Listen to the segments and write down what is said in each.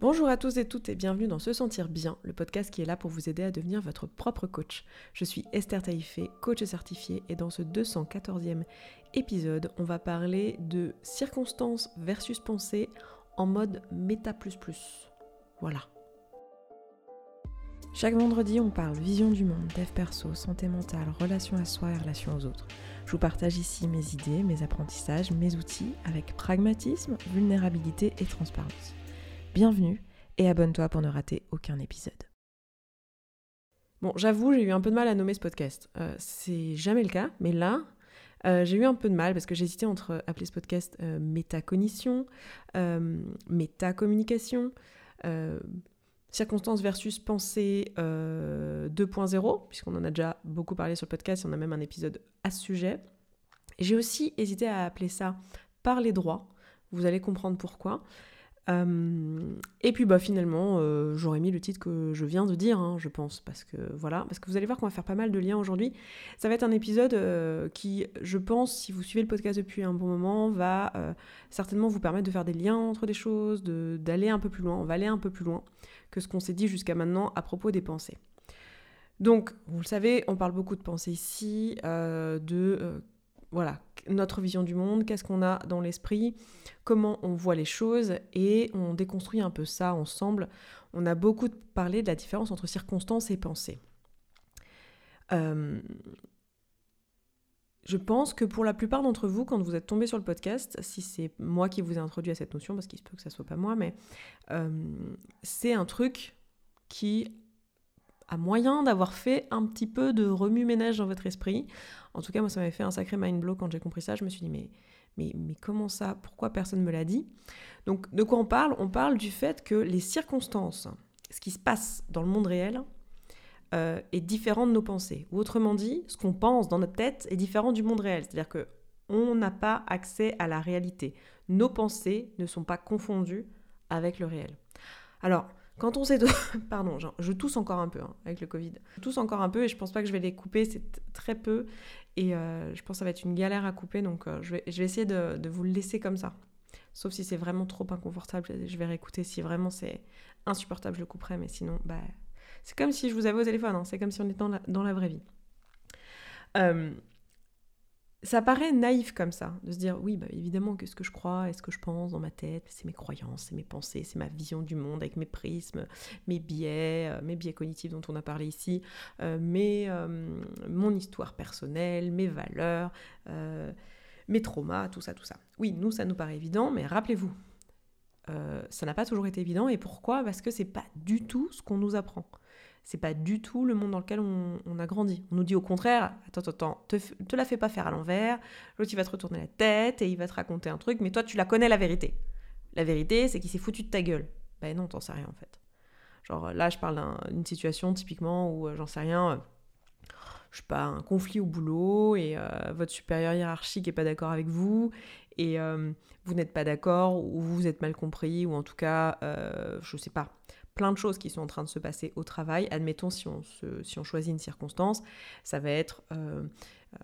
Bonjour à tous et toutes et bienvenue dans Se Sentir Bien, le podcast qui est là pour vous aider à devenir votre propre coach. Je suis Esther Taïfé, coach certifiée, et dans ce 214e épisode, on va parler de circonstances versus pensée en mode méta plus plus. Voilà. Chaque vendredi, on parle vision du monde, dev perso, santé mentale, relation à soi et relation aux autres. Je vous partage ici mes idées, mes apprentissages, mes outils avec pragmatisme, vulnérabilité et transparence. Bienvenue et abonne-toi pour ne rater aucun épisode. Bon, j'avoue, j'ai eu un peu de mal à nommer ce podcast. Euh, c'est jamais le cas, mais là, euh, j'ai eu un peu de mal parce que j'hésitais entre appeler ce podcast euh, métacognition, métacommunication, circonstances versus pensée 2.0, puisqu'on en a déjà beaucoup parlé sur le podcast, on a même un épisode à ce sujet. J'ai aussi hésité à appeler ça par les droits, vous allez comprendre pourquoi. Euh, et puis bah finalement euh, j'aurais mis le titre que je viens de dire, hein, je pense, parce que voilà, parce que vous allez voir qu'on va faire pas mal de liens aujourd'hui. Ça va être un épisode euh, qui, je pense, si vous suivez le podcast depuis un bon moment, va certainement vous permettre de faire des liens entre des choses, d'aller un peu plus loin. On va aller un peu plus loin que ce qu'on s'est dit jusqu'à maintenant à propos des pensées. Donc, vous le savez, on parle beaucoup de pensées ici, de voilà, notre vision du monde, qu'est-ce qu'on a dans l'esprit, comment on voit les choses, et on déconstruit un peu ça ensemble. On a beaucoup parlé de la différence entre circonstances et pensée. Euh, je pense que pour la plupart d'entre vous, quand vous êtes tombé sur le podcast, si c'est moi qui vous ai introduit à cette notion, parce qu'il se peut que ça soit pas moi, mais euh, c'est un truc qui a moyen d'avoir fait un petit peu de remue-ménage dans votre esprit. En tout cas, moi, ça m'avait fait un sacré mind blow quand j'ai compris ça. Je me suis dit, mais comment ça? Pourquoi personne ne me l'a dit? Donc, de quoi on parle? On parle du fait que les circonstances, ce qui se passe dans le monde réel, euh, est différent de nos pensées. Ou autrement dit, ce qu'on pense dans notre tête est différent du monde réel. C'est-à-dire que on n'a pas accès à la réalité. Nos pensées ne sont pas confondues avec le réel. Alors, quand on sait... Pardon, je tousse encore un peu hein, avec le Covid. Je tousse encore un peu et je pense pas que je vais les couper, c'est très peu. Et euh, je pense que ça va être une galère à couper, donc euh, je, vais, essayer de, vous le laisser comme ça. Sauf si c'est vraiment trop inconfortable, je vais réécouter. Si vraiment c'est insupportable, je le couperai, mais sinon, bah, c'est comme si je vous avais au téléphone, hein. c'est comme si on était dans la, dans la vraie vie. Euh, ça paraît naïf comme ça, de se dire oui, bah, évidemment que ce que je crois et ce que je pense dans ma tête, c'est mes croyances, c'est mes pensées, c'est ma vision du monde avec mes prismes, mes biais, euh, mes biais cognitifs dont on a parlé ici, euh, euh, mon histoire personnelle, mes valeurs, mes traumas, tout ça, tout ça. Oui, nous, ça nous paraît évident, mais rappelez-vous, ça n'a pas toujours été évident. Et pourquoi? Parce que c'est pas du tout ce qu'on nous apprend c'est pas du tout le monde dans lequel on, a grandi. On nous dit au contraire, attends, attends, te, te la fais pas faire à l'envers, l'autre il va te retourner la tête et il va te raconter un truc, mais toi tu la connais la vérité. La vérité, c'est qu'il s'est foutu de ta gueule. Ben non, t'en sais rien en fait. Genre là, je parle d'une situation typiquement où euh, j'en sais rien, euh, je sais pas, un conflit au boulot et euh, votre supérieur hiérarchique est pas d'accord avec vous et vous n'êtes pas d'accord ou vous êtes mal compris ou en tout cas, je sais pas, plein de choses qui sont en train de se passer au travail. Admettons, si on, si on choisit une circonstance, ça va être, euh,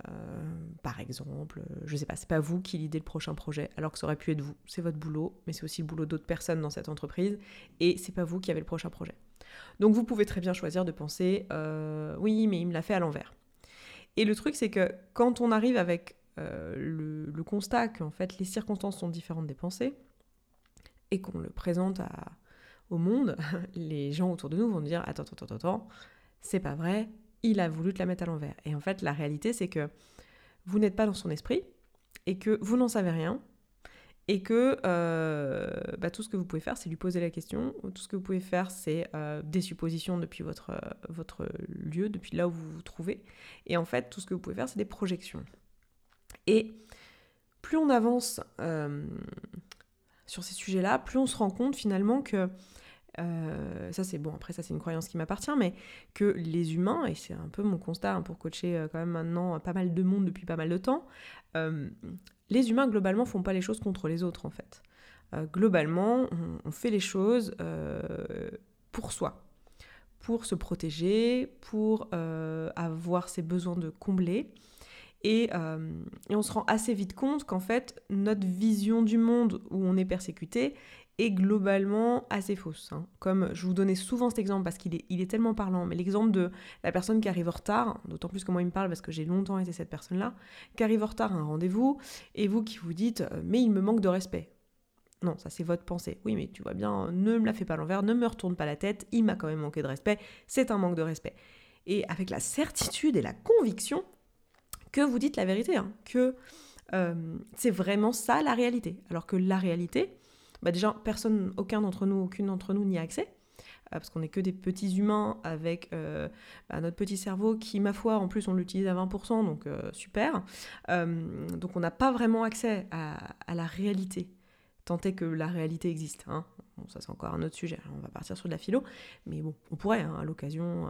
euh, par exemple, je sais pas, c'est pas vous qui lidez le prochain projet, alors que ça aurait pu être vous. C'est votre boulot, mais c'est aussi le boulot d'autres personnes dans cette entreprise, et c'est pas vous qui avez le prochain projet. Donc vous pouvez très bien choisir de penser, euh, oui, mais il me l'a fait à l'envers. Et le truc, c'est que quand on arrive avec le, le constat qu'en fait les circonstances sont différentes des pensées, et qu'on le présente à, au monde, les gens autour de nous vont dire attends, attends, attends, attends, c'est pas vrai, il a voulu te la mettre à l'envers. Et en fait, la réalité, c'est que vous n'êtes pas dans son esprit et que vous n'en savez rien et que euh, bah, tout ce que vous pouvez faire, c'est lui poser la question. Tout ce que vous pouvez faire, c'est euh, des suppositions depuis votre, euh, votre lieu, depuis là où vous vous trouvez. Et en fait, tout ce que vous pouvez faire, c'est des projections. Et plus on avance sur ces sujets-là, plus on se rend compte finalement que euh, ça c'est bon, après ça c'est une croyance qui m'appartient, mais que les humains, et c'est un peu mon constat hein, pour coacher euh, quand même maintenant pas mal de monde depuis pas mal de temps, euh, les humains globalement font pas les choses contre les autres en fait. globalement, on, fait les choses pour soi, pour se protéger, pour avoir ses besoins de combler. Et, et, on se rend assez vite compte qu'en fait, notre vision du monde où on est persécuté est globalement assez fausse. Hein. Comme je vous donnais souvent cet exemple parce qu'il est, est tellement parlant, mais l'exemple de la personne qui arrive en retard, d'autant plus que moi il me parle parce que j'ai longtemps été cette personne-là, qui arrive en retard à un rendez-vous, et vous qui vous dites euh, mais il me manque de respect. Non, ça c'est votre pensée. Oui, mais tu vois bien, ne me la fais pas l'envers, ne me retourne pas la tête, il m'a quand même manqué de respect, c'est un manque de respect. Et avec la certitude et la conviction que vous dites la vérité, hein, que euh, c'est vraiment ça la réalité. Alors que la réalité, bah déjà, personne, aucun d'entre nous, aucune d'entre nous n'y a accès, euh, parce qu'on n'est que des petits humains avec euh, bah, notre petit cerveau qui, ma foi, en plus on l'utilise à 20%, donc super. donc on n'a pas vraiment accès à, la réalité, tant est que la réalité existe. Hein. Bon, ça c'est encore un autre sujet, on va partir sur de la philo, mais bon, on pourrait, hein, à l'occasion,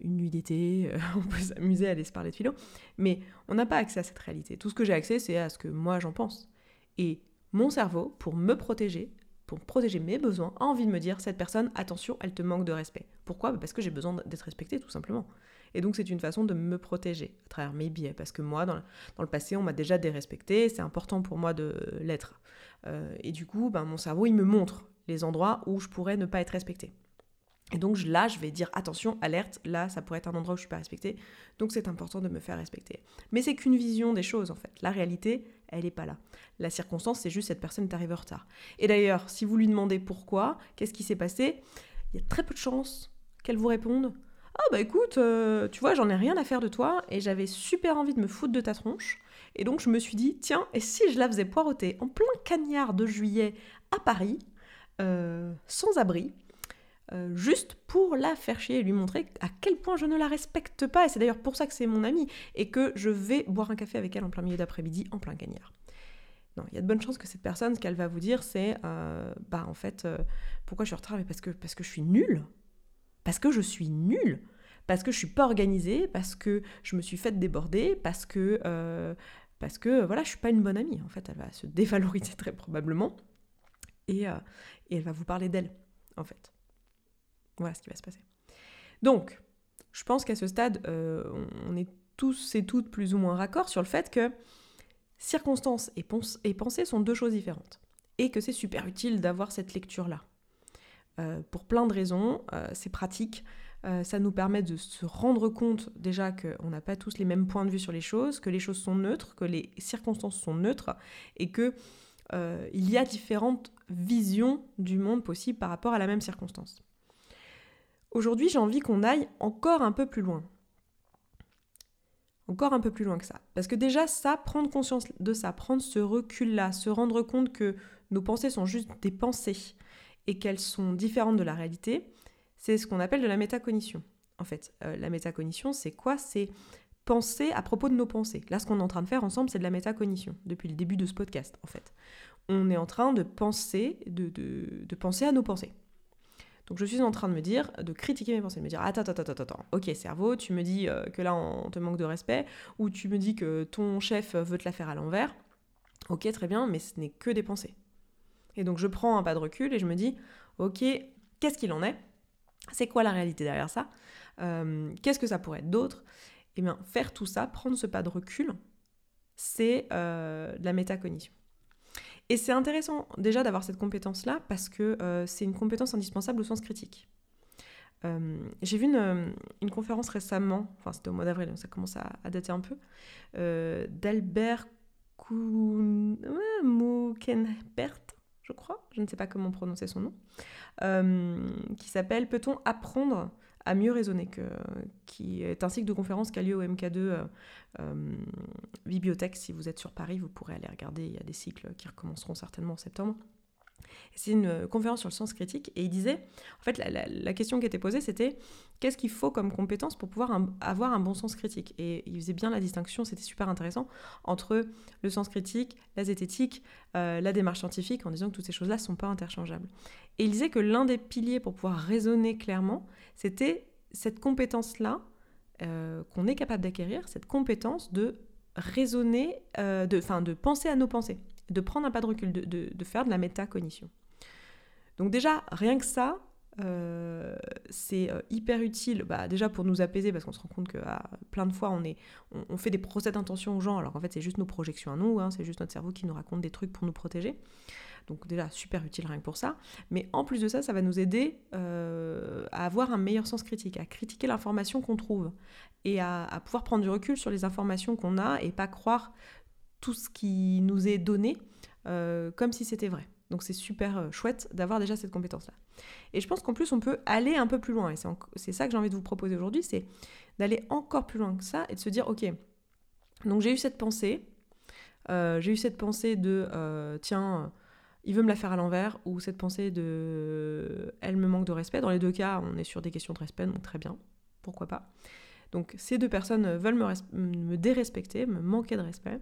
une nuit d'été, on peut s'amuser à aller se parler de philo, mais on n'a pas accès à cette réalité. Tout ce que j'ai accès, c'est à ce que moi j'en pense. Et mon cerveau, pour me protéger, pour protéger mes besoins, a envie de me dire, cette personne, attention, elle te manque de respect. Pourquoi? Bah, Parce que j'ai besoin d'être respecté, tout simplement. Et donc c'est une façon de me protéger à travers mes biais, parce que moi, dans, le passé, on m'a déjà dérespecté, c'est important pour moi de l'être. Euh, et du coup, ben, mon cerveau, il me montre les endroits où je pourrais ne pas être respecté. Et donc là, je vais dire attention, alerte, là, ça pourrait être un endroit où je suis pas respectée, donc c'est important de me faire respecter. Mais c'est qu'une vision des choses en fait. La réalité, elle n'est pas là. La circonstance, c'est juste cette personne est arrivée en retard. Et d'ailleurs, si vous lui demandez pourquoi, qu'est-ce qui s'est passé, il y a très peu de chances qu'elle vous réponde Ah bah écoute, euh, tu vois, j'en ai rien à faire de toi et j'avais super envie de me foutre de ta tronche. Et donc je me suis dit, tiens, et si je la faisais poireauter en plein cagnard de juillet à Paris, euh, sans abri, euh, juste pour la faire chier et lui montrer à quel point je ne la respecte pas. Et c'est d'ailleurs pour ça que c'est mon amie et que je vais boire un café avec elle en plein milieu d'après-midi, en plein gagnard. Non, il y a de bonnes chances que cette personne, ce qu'elle va vous dire, c'est euh, bah en fait, euh, pourquoi je suis en retard? Mais parce que, parce que je suis nulle. Parce que je suis nulle. Parce que je suis pas organisée, parce que je me suis faite déborder, parce que, parce que voilà, je suis pas une bonne amie. En fait, elle va se dévaloriser très probablement et, et elle va vous parler d'elle, en fait. Voilà ce qui va se passer. Donc, je pense qu'à ce stade, euh, on est tous et toutes plus ou moins raccord sur le fait que circonstances et, et pensée sont deux choses différentes. Et que c'est super utile d'avoir cette lecture-là. Euh, pour plein de raisons, euh, c'est pratique. ça nous permet de se rendre compte déjà qu'on n'a pas tous les mêmes points de vue sur les choses, que les choses sont neutres, que les circonstances sont neutres, et que il y a différentes visions du monde possibles par rapport à la même circonstance. Aujourd'hui, j'ai envie qu'on aille encore un peu plus loin. Encore un peu plus loin que ça. Parce que déjà, ça, prendre conscience de ça, prendre ce recul-là, se rendre compte que nos pensées sont juste des pensées et qu'elles sont différentes de la réalité, c'est ce qu'on appelle de la métacognition. En fait, euh, la métacognition, c'est quoi? C'est penser à propos de nos pensées. Là, ce qu'on est en train de faire ensemble, c'est de la métacognition, depuis le début de ce podcast, en fait. On est en train de penser, de, de penser à nos pensées. Donc je suis en train de me dire, de critiquer mes pensées, de me dire attends, attends, attends, attends, ok cerveau, tu me dis euh, que là on te manque de respect, ou tu me dis que ton chef veut te la faire à l'envers. Ok, très bien, mais ce n'est que des pensées. Et donc je prends un pas de recul et je me dis, ok, qu'est-ce qu'il en est? C'est quoi la réalité derrière ça? Euh, Qu'est-ce que ça pourrait être d'autre? Eh bien, faire tout ça, prendre ce pas de recul, c'est euh, de la métacognition. Et c'est intéressant déjà d'avoir cette compétence-là parce que euh, c'est une compétence indispensable au sens critique. Euh, j'ai vu une, conférence récemment, enfin c'était au mois d'avril, donc ça commence à, dater un peu, euh, d'Albert Moukenbert, je crois, je ne sais pas comment prononcer son nom, qui s'appelle Peut-on apprendre à mieux raisonner, que, qui est un cycle de conférences qui a lieu au MK2 euh, euh, Bibliothèque. Si vous êtes sur Paris, vous pourrez aller regarder. Il y a des cycles qui recommenceront certainement en septembre. C'est une euh, conférence sur le sens critique. Et il disait, en fait, la, question qui était posée, c'était qu'est-ce qu'il faut comme compétence pour pouvoir avoir un bon sens critique? Et il faisait bien la distinction, c'était super intéressant, entre le sens critique, la zététique, la démarche scientifique, en disant que toutes ces choses-là ne sont pas interchangeables. Et il disait que l'un des piliers pour pouvoir raisonner clairement, c'était cette compétence-là euh, qu'on est capable d'acquérir, cette compétence de raisonner, euh, de, de penser à nos pensées, de prendre un pas de recul, de, faire de la métacognition. Donc déjà, rien que ça, euh, c'est hyper utile, bah, déjà pour nous apaiser, parce qu'on se rend compte que ah, plein de fois, on, est, on, fait des procès d'intention aux gens, alors en fait, c'est juste nos projections à nous, hein, c'est juste notre cerveau qui nous raconte des trucs pour nous protéger. Donc déjà, super utile rien que pour ça. Mais en plus de ça, ça va nous aider euh, à avoir un meilleur sens critique, à critiquer l'information qu'on trouve et à, pouvoir prendre du recul sur les informations qu'on a et pas croire tout ce qui nous est donné euh, comme si c'était vrai. Donc c'est super euh, chouette d'avoir déjà cette compétence-là. Et je pense qu'en plus, on peut aller un peu plus loin. Et c'est ça que j'ai envie de vous proposer aujourd'hui, c'est d'aller encore plus loin que ça et de se dire, ok, donc j'ai eu cette pensée, j'ai eu cette pensée de, tiens, il veut me la faire à l'envers, ou cette pensée de elle me manque de respect. Dans les deux cas, on est sur des questions de respect, donc très bien, pourquoi pas. Donc ces deux personnes veulent me, me dérespecter, me manquer de respect.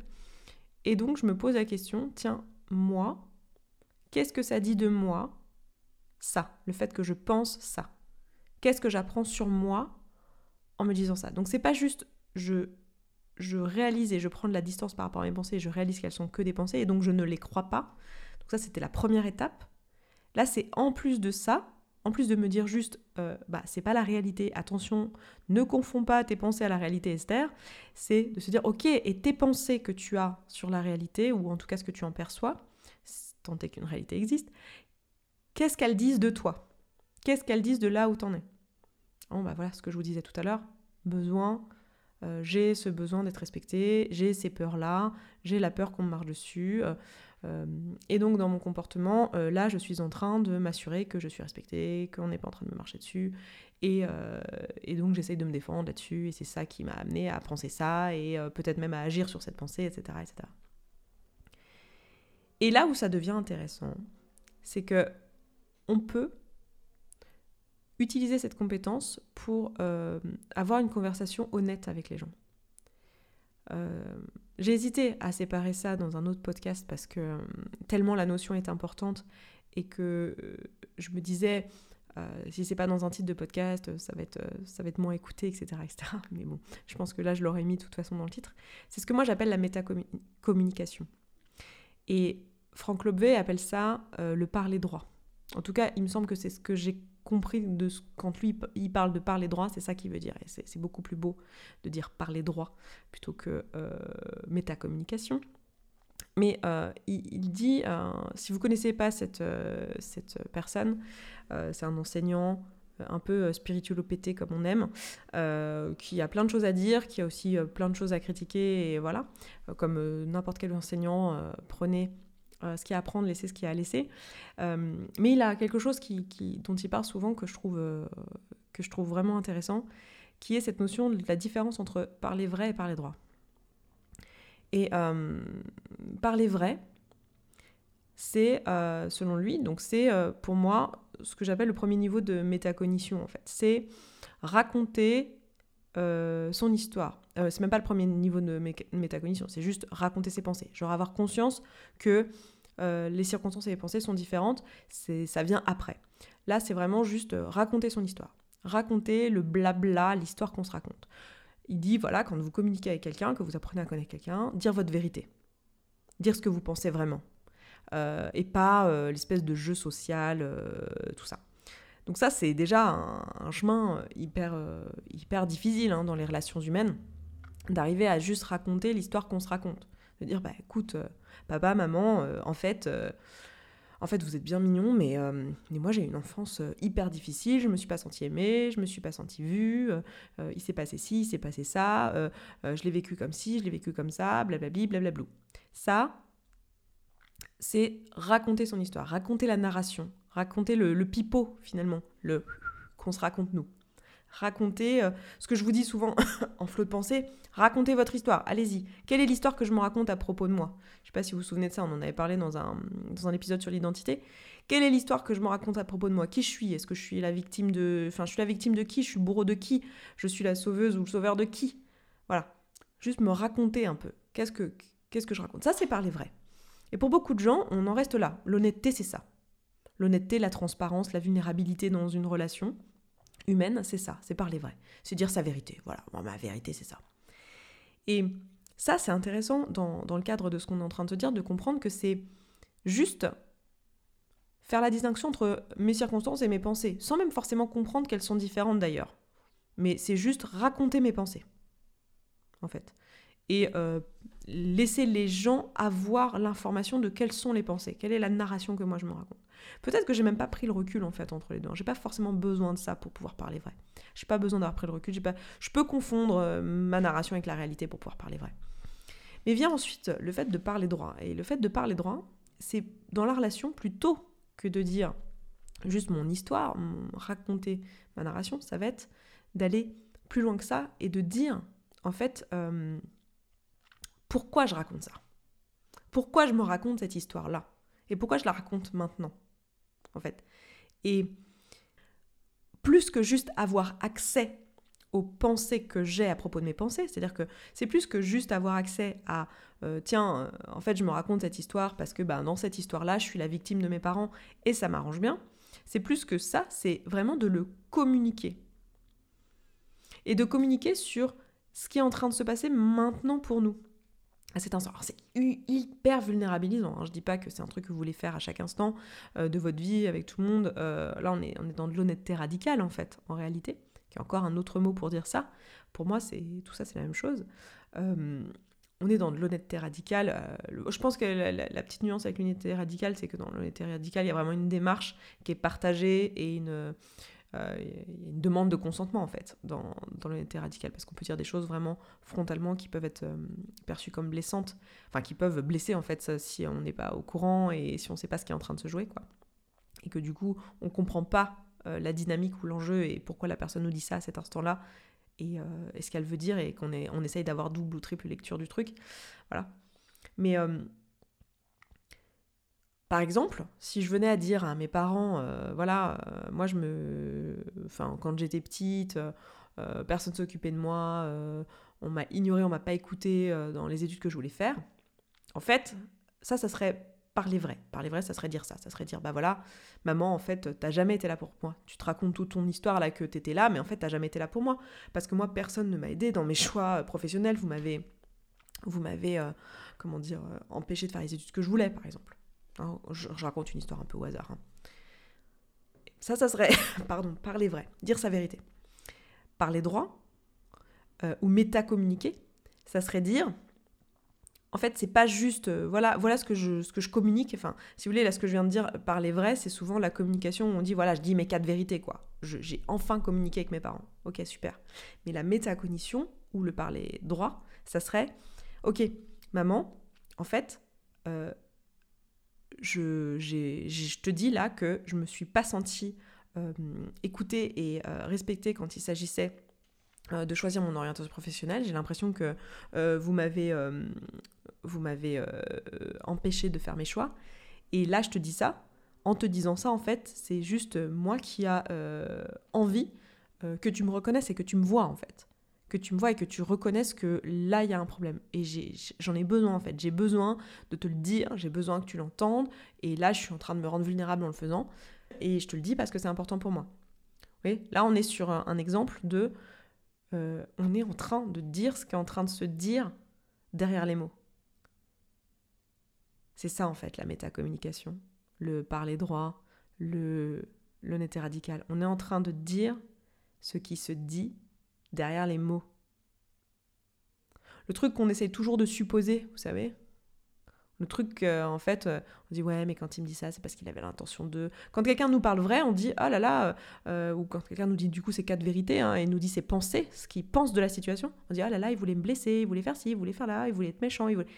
Et donc je me pose la question, tiens, moi, qu'est-ce que ça dit de moi, ça, le fait que je pense ça? Qu'est-ce que j'apprends sur moi en me disant ça? Donc c'est pas juste je je réalise et je prends de la distance par rapport à mes pensées, je réalise qu'elles sont que des pensées et donc je ne les crois pas. Donc ça, c'était la première étape. Là, c'est en plus de ça, en plus de me dire juste, euh, bah, c'est pas la réalité, attention, ne confonds pas tes pensées à la réalité, Esther, c'est de se dire, ok, et tes pensées que tu as sur la réalité, ou en tout cas ce que tu en perçois, tant est qu'une réalité existe, qu'est-ce qu'elles disent de toi? Qu'est-ce qu'elles disent de là où t'en es? Bon, bah voilà ce que je vous disais tout à l'heure, besoin, euh, j'ai ce besoin d'être respecté, j'ai ces peurs-là, j'ai la peur qu'on me marche dessus, euh, et donc dans mon comportement, euh, là, je suis en train de m'assurer que je suis respectée, qu'on n'est pas en train de me marcher dessus. Et, euh, donc j'essaye de me défendre là-dessus. Et c'est ça qui m'a amené à penser ça et peut-être même à agir sur cette pensée, etc., etc. Et là où ça devient intéressant, c'est que on peut utiliser cette compétence pour avoir une conversation honnête avec les gens. Euh, j'ai hésité à séparer ça dans un autre podcast parce que euh, tellement la notion est importante et que euh, je me disais, si c'est pas dans un titre de podcast, ça va être, ça va être moins écouté, etc., etc. Mais bon, je pense que là, je l'aurais mis de toute façon dans le titre. C'est ce que moi j'appelle la métacommunication. Et Franck Lobvé appelle ça le parler droit. En tout cas, il me semble que c'est ce que j'ai compris de ce, quand lui il parle de parler droit, c'est ça qu'il veut dire. Et c'est beaucoup plus beau de dire parler droit plutôt que euh, métacommunication. Mais euh, il, dit, euh, si vous connaissez pas cette, euh, cette personne, c'est un enseignant un peu spirituelopété comme on aime, qui a plein de choses à dire, qui a aussi plein de choses à critiquer, et voilà, comme n'importe quel enseignant, prenez ce qu'il y à prendre, laisser ce qu'il y à laisser. Euh, mais il a quelque chose qui, dont il parle souvent que je, trouve, euh, que je trouve vraiment intéressant, qui est cette notion de la différence entre parler vrai et parler droit. Et parler vrai, c'est, selon lui, donc c'est pour moi ce que j'appelle le premier niveau de métacognition en fait. C'est raconter son histoire. Euh, c'est même pas le premier niveau de métacognition, c'est juste raconter ses pensées. Genre avoir conscience que euh, les circonstances et les pensées sont différentes, ça vient après. Là, c'est vraiment juste euh, raconter son histoire. Raconter le blabla, l'histoire qu'on se raconte. Il dit, voilà, quand vous communiquez avec quelqu'un, que vous apprenez à connaître quelqu'un, dire votre vérité. Dire ce que vous pensez vraiment. et pas l'espèce de jeu social, tout ça. Donc ça, c'est déjà un, chemin hyper, hyper difficile hein, dans les relations humaines d'arriver à juste raconter l'histoire qu'on se raconte. De dire, bah écoute, euh, papa, maman, euh, en fait, euh, en fait, vous êtes bien mignons, mais, mais moi j'ai une enfance hyper difficile, je me suis pas sentie aimée, je me suis pas sentie vue, il s'est passé ci, il s'est passé ça, je l'ai vécu comme ci, je l'ai vécu comme ça, blablabli, blablablou. Ça, c'est raconter son histoire, raconter la narration, raconter le, pipeau finalement, le qu'on se raconte nous raconter euh, ce que je vous dis souvent en flot de pensée, racontez votre histoire, allez-y. Quelle est l'histoire que je me raconte à propos de moi? Je sais pas si vous vous souvenez de ça, on en avait parlé dans un, épisode sur l'identité. Quelle est l'histoire que je me raconte à propos de moi? Qui je suis? Est-ce que je suis la victime de enfin je suis la victime de qui? Je suis bourreau de qui? Je suis la sauveuse ou le sauveur de qui? Voilà. Juste me raconter un peu. Qu'est-ce que qu'est-ce que je raconte? Ça c'est parler vrai. Et pour beaucoup de gens, on en reste là. L'honnêteté c'est ça. L'honnêteté, la transparence, la vulnérabilité dans une relation, humaine, c'est ça, c'est parler vrai. C'est dire sa vérité. Voilà, ma vérité, c'est ça. Et ça, c'est intéressant dans, le cadre de ce qu'on est en train de te dire, de comprendre que c'est juste faire la distinction entre mes circonstances et mes pensées, sans même forcément comprendre qu'elles sont différentes d'ailleurs. Mais c'est juste raconter mes pensées, en fait. et euh, laisser les gens avoir l'information de quelles sont les pensées, quelle est la narration que moi je me raconte. Peut-être que j'ai même pas pris le recul en fait entre les deux. J'ai pas forcément besoin de ça pour pouvoir parler vrai. J'ai pas besoin d'avoir pris le recul. Je peux confondre euh, ma narration avec la réalité pour pouvoir parler vrai. Mais vient ensuite le fait de parler droit. Et le fait de parler droit, c'est dans la relation plutôt que de dire juste mon histoire, raconter ma narration, ça va être d'aller plus loin que ça et de dire en fait euh, pourquoi je raconte ça? Pourquoi je me raconte cette histoire-là? Et pourquoi je la raconte maintenant? Et plus que juste avoir accès aux pensées que j'ai à propos de mes pensées, c'est-à-dire que c'est plus que juste avoir accès à euh, tiens, euh, en fait, je me raconte cette histoire parce que ben, dans cette histoire-là, je suis la victime de mes parents et ça m'arrange bien. C'est plus que ça, c'est vraiment de le communiquer. Et de communiquer sur ce qui est en train de se passer maintenant pour nous à cet instant. c'est hyper vulnérabilisant. Hein. Je dis pas que c'est un truc que vous voulez faire à chaque instant euh, de votre vie avec tout le monde. là, on est, on est dans de l'honnêteté radicale, en fait, en réalité, qui est encore un autre mot pour dire ça. Pour moi, c'est tout ça, c'est la même chose on est dans de l'honnêteté radicale. Euh, je pense que la, petite nuance avec l'honnêteté radicale, c'est que dans l'honnêteté radicale, il y a vraiment une démarche qui est partagée et une, euh, une demande de consentement, en fait, dans, dans l'honnêteté radicale. Parce qu'on peut dire des choses vraiment frontalement qui peuvent être euh, perçues comme blessantes, enfin, qui peuvent blesser, en fait, si on n'est pas au courant et si on ne sait pas ce qui est en train de se jouer, quoi. Et que du coup, on ne comprend pas la dynamique ou l'enjeu et pourquoi la personne nous dit ça à cet instant-là euh, et, ce qu'elle veut dire et qu'on on essaye d'avoir double ou triple lecture du truc. Voilà. Mais euh, par exemple, si je venais à dire à mes parents, euh, voilà, moi je me. Enfin, quand j'étais petite, personne ne s'occupait de moi, on m'a ignoré, on m'a pas écouté dans les études que je voulais faire. En fait, ça, ça serait parler vrai. Parler vrai, ça serait dire ça. Ça serait dire, bah voilà, maman, en fait, t'as jamais été là pour moi. Tu te racontes toute ton histoire là que t'étais là, mais en fait, t'as jamais été là pour moi. Parce que moi, personne ne m'a aidé dans mes choix professionnels. Vous m'avez, vous m'avez, euh, comment dire, euh, empêché de faire les études que je voulais, par exemple. Hein, je, raconte une histoire un peu au hasard. Hein. Ça, ça serait, pardon, parler vrai, dire sa vérité. Parler droit euh, ou métacommuniquer, ça serait dire, en fait, c'est pas juste, euh, voilà, voilà ce que je, communique. Enfin, si vous voulez, là, ce que je viens de dire, parler vrai, c'est souvent la communication où on dit, voilà, je dis mes quatre vérités, quoi. J'ai enfin communiqué avec mes parents. Ok, super. Mais la métacognition, ou le parler droit, ça serait, ok, maman, en fait, euh, je, te dis là que je me suis pas sentie euh, écoutée et respectée quand il s'agissait de choisir mon orientation professionnelle. J'ai l'impression que vous m'avez vous m'avez euh, empêché de faire mes choix. Et là, je te dis ça. En te disant ça, en fait, c'est juste moi qui a euh, envie euh, que tu me reconnaisses et que tu me vois, en fait. Que tu me vois et que tu reconnaisses que là, il y a un problème. Et j'en ai, besoin, en fait. J'ai besoin de te le dire, j'ai besoin que tu l'entendes. Et là, je suis en train de me rendre vulnérable en le faisant. Et je te le dis parce que c'est important pour moi. Oui, là, on est sur un, exemple de... on est en train de dire ce qui est en train de se dire derrière les mots. C'est ça en fait la métacommunication, le parler droit, le l'honnêteté radicale. On est en train de dire ce qui se dit derrière les mots. Le truc qu'on essaye toujours de supposer, vous savez Le truc, en fait, on dit ouais, mais quand il me dit ça, c'est parce qu'il avait l'intention de. Quand quelqu'un nous parle vrai, on dit oh là là, euh, ou quand quelqu'un nous dit du coup ces quatre vérités, hein, et nous dit ses pensées, ce qu'il pense de la situation, on dit oh là là, il voulait me blesser, il voulait faire ci, il voulait faire là, il voulait être méchant, il voulait.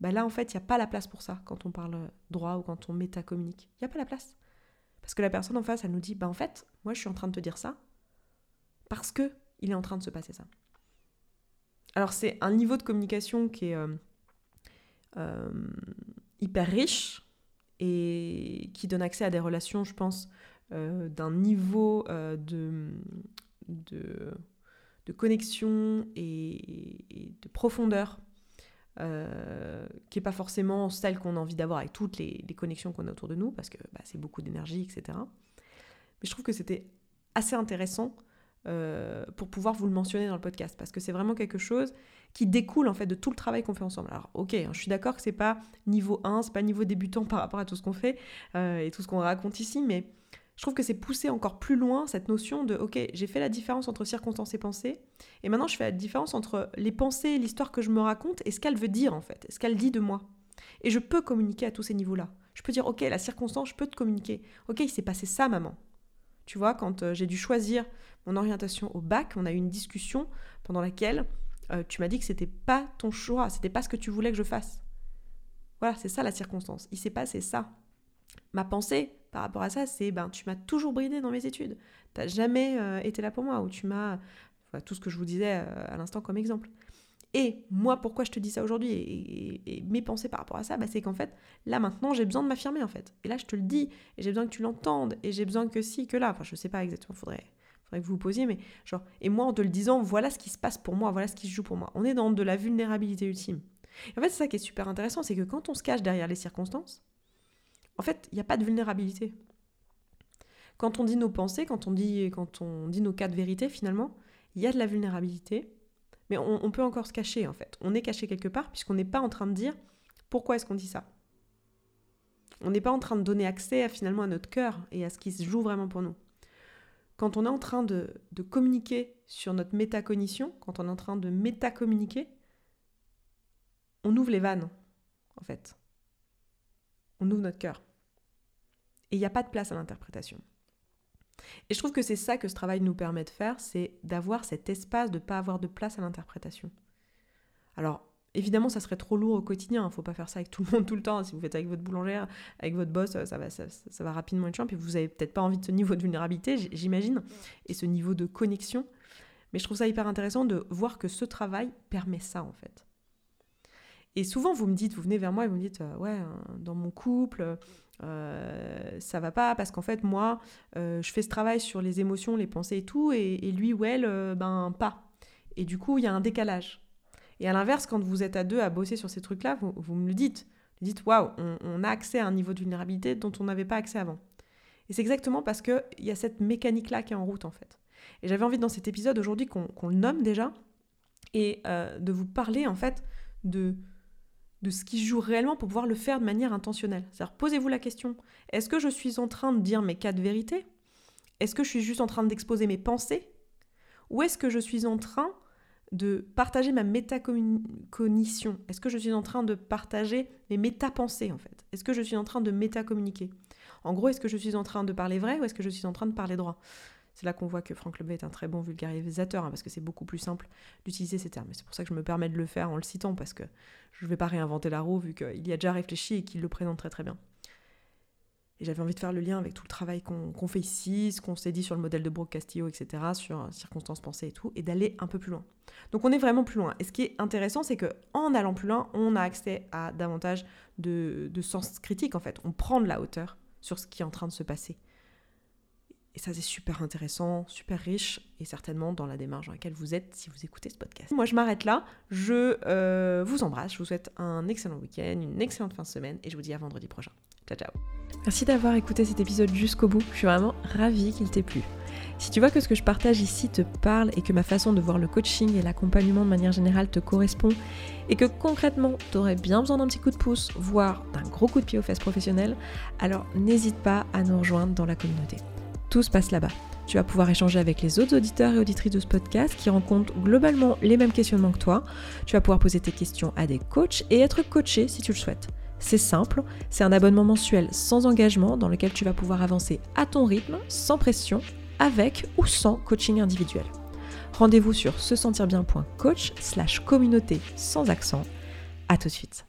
Bah là, en fait, il n'y a pas la place pour ça quand on parle droit ou quand on métacommunique. Il n'y a pas la place. Parce que la personne en face, elle nous dit, bah en fait, moi, je suis en train de te dire ça parce que il est en train de se passer ça. Alors, c'est un niveau de communication qui est euh, euh, hyper riche et qui donne accès à des relations, je pense, euh, d'un niveau de, de, de, connexion et de profondeur qui n'est pas forcément celle qu'on a envie d'avoir avec toutes les, connexions qu'on a autour de nous, parce que bah, c'est beaucoup d'énergie, etc. Mais je trouve que c'était assez intéressant euh, pour pouvoir vous le mentionner dans le podcast, parce que c'est vraiment quelque chose qui découle en fait de tout le travail qu'on fait ensemble. Alors ok, hein, je suis d'accord que c'est pas niveau 1, c'est pas niveau débutant par rapport à tout ce qu'on fait euh, et tout ce qu'on raconte ici, mais Je trouve que c'est pousser encore plus loin cette notion de ok, j'ai fait la différence entre circonstances et pensées, et maintenant je fais la différence entre les pensées et l'histoire que je me raconte et ce qu'elle veut dire en fait, ce qu'elle dit de moi. Et je peux communiquer à tous ces niveaux-là. Je peux dire ok, la circonstance, je peux te communiquer. Ok, il s'est passé ça, maman. Tu vois, quand euh, j'ai dû choisir mon orientation au bac, on a eu une discussion pendant laquelle euh, tu m'as dit que c'était pas ton choix, c'était pas ce que tu voulais que je fasse. Voilà, c'est ça la circonstance. Il s'est passé ça. Ma pensée par rapport à ça, c'est ben tu m'as toujours bridé dans mes études. Tu n'as jamais euh, été là pour moi ou tu m'as tout ce que je vous disais à l'instant comme exemple. Et moi, pourquoi je te dis ça aujourd'hui et, mes pensées par rapport à ça, bah, c'est qu'en fait, là maintenant, j'ai besoin de m'affirmer en fait. Et là, je te le dis, et j'ai besoin que tu l'entendes, et j'ai besoin que si, que là. Enfin, je sais pas exactement, faudrait, faudrait que vous vous posiez, mais genre, et moi, en te le disant, voilà ce qui se passe pour moi, voilà ce qui se joue pour moi. On est dans de la vulnérabilité ultime. en fait, c'est ça qui est super intéressant, c'est que quand on se cache derrière les circonstances, en fait, il n'y a pas de vulnérabilité. Quand on dit nos pensées, quand on dit, quand on dit nos cas de vérité, finalement, il y a de la vulnérabilité mais on, peut encore se cacher en fait. On est caché quelque part puisqu'on n'est pas en train de dire pourquoi est-ce qu'on dit ça. On n'est pas en train de donner accès finalement à notre cœur et à ce qui se joue vraiment pour nous. Quand on est en train de, de communiquer sur notre métacognition, quand on est en train de métacommuniquer, on ouvre les vannes, en fait. On ouvre notre cœur. Et il n'y a pas de place à l'interprétation. Et je trouve que c'est ça que ce travail nous permet de faire, c'est d'avoir cet espace, de ne pas avoir de place à l'interprétation. Alors, évidemment, ça serait trop lourd au quotidien, il ne faut pas faire ça avec tout le monde tout le temps. Si vous faites avec votre boulangère, avec votre boss, ça va, rapidement être chiant, puis vous n'avez peut-être pas envie de ce niveau de vulnérabilité, j'imagine, et ce niveau de connexion. Mais je trouve ça hyper intéressant de voir que ce travail permet ça, en fait. Et souvent, vous me dites, vous venez vers moi et vous me dites, euh, ouais, euh, dans mon couple, euh, ça va pas parce qu'en fait moi euh, je fais ce travail sur les émotions, les pensées et tout et, lui ou elle euh, ben pas. Et du coup il y a un décalage. Et à l'inverse quand vous êtes à deux à bosser sur ces trucs là, vous, me le dites. Vous dites waouh on, a accès à un niveau de vulnérabilité dont on n'avait pas accès avant. Et c'est exactement parce qu'il y a cette mécanique là qui est en route en fait. Et j'avais envie dans cet épisode aujourd'hui qu'on le nomme déjà et de vous parler en fait de de ce qui joue réellement pour pouvoir le faire de manière intentionnelle. C'est-à-dire, posez-vous la question, est-ce que je suis en train de dire mes cas de vérité Est-ce que je suis juste en train d'exposer mes pensées? Ou est-ce que je suis en train de partager ma métacognition? Est-ce que je suis en train de partager mes métapensées en fait? Est-ce que je suis en train de métacommuniquer? En gros, est-ce que je suis en train de parler vrai ou est-ce que je suis en train de parler droit? C'est là qu'on voit que Franck Lebet est un très bon vulgarisateur, hein, parce que c'est beaucoup plus simple d'utiliser ces termes. c'est pour ça que je me permets de le faire en le citant, parce que je ne vais pas réinventer la roue, vu qu'il y a déjà réfléchi et qu'il le présente très très bien. Et j'avais envie de faire le lien avec tout le travail qu'on fait ici, ce qu'on s'est dit sur le modèle de Brooke Castillo, etc., sur circonstances pensées et tout, et d'aller un peu plus loin. Donc on est vraiment plus loin. Et ce qui est intéressant, c'est que en allant plus loin, on a accès à davantage de, de sens critique, en fait. On prend de la hauteur sur ce qui est en train de se passer. Et ça, c'est super intéressant, super riche, et certainement dans la démarche dans laquelle vous êtes si vous écoutez ce podcast. Moi, je m'arrête là. Je euh, vous embrasse. Je vous souhaite un excellent week-end, une excellente fin de semaine, et je vous dis à vendredi prochain. Ciao, ciao. Merci d'avoir écouté cet épisode jusqu'au bout. Je suis vraiment ravie qu'il t'ait plu. Si tu vois que ce que je partage ici te parle et que ma façon de voir le coaching et l'accompagnement de manière générale te correspond, et que concrètement, tu aurais bien besoin d'un petit coup de pouce, voire d'un gros coup de pied aux fesses professionnelles, alors n'hésite pas à nous rejoindre dans la communauté. Tout se passe là-bas. Tu vas pouvoir échanger avec les autres auditeurs et auditrices de ce podcast qui rencontrent globalement les mêmes questionnements que toi. Tu vas pouvoir poser tes questions à des coachs et être coaché si tu le souhaites. C'est simple, c'est un abonnement mensuel sans engagement dans lequel tu vas pouvoir avancer à ton rythme, sans pression, avec ou sans coaching individuel. Rendez-vous sur se sentir bien.coach slash communauté sans accent. À tout de suite.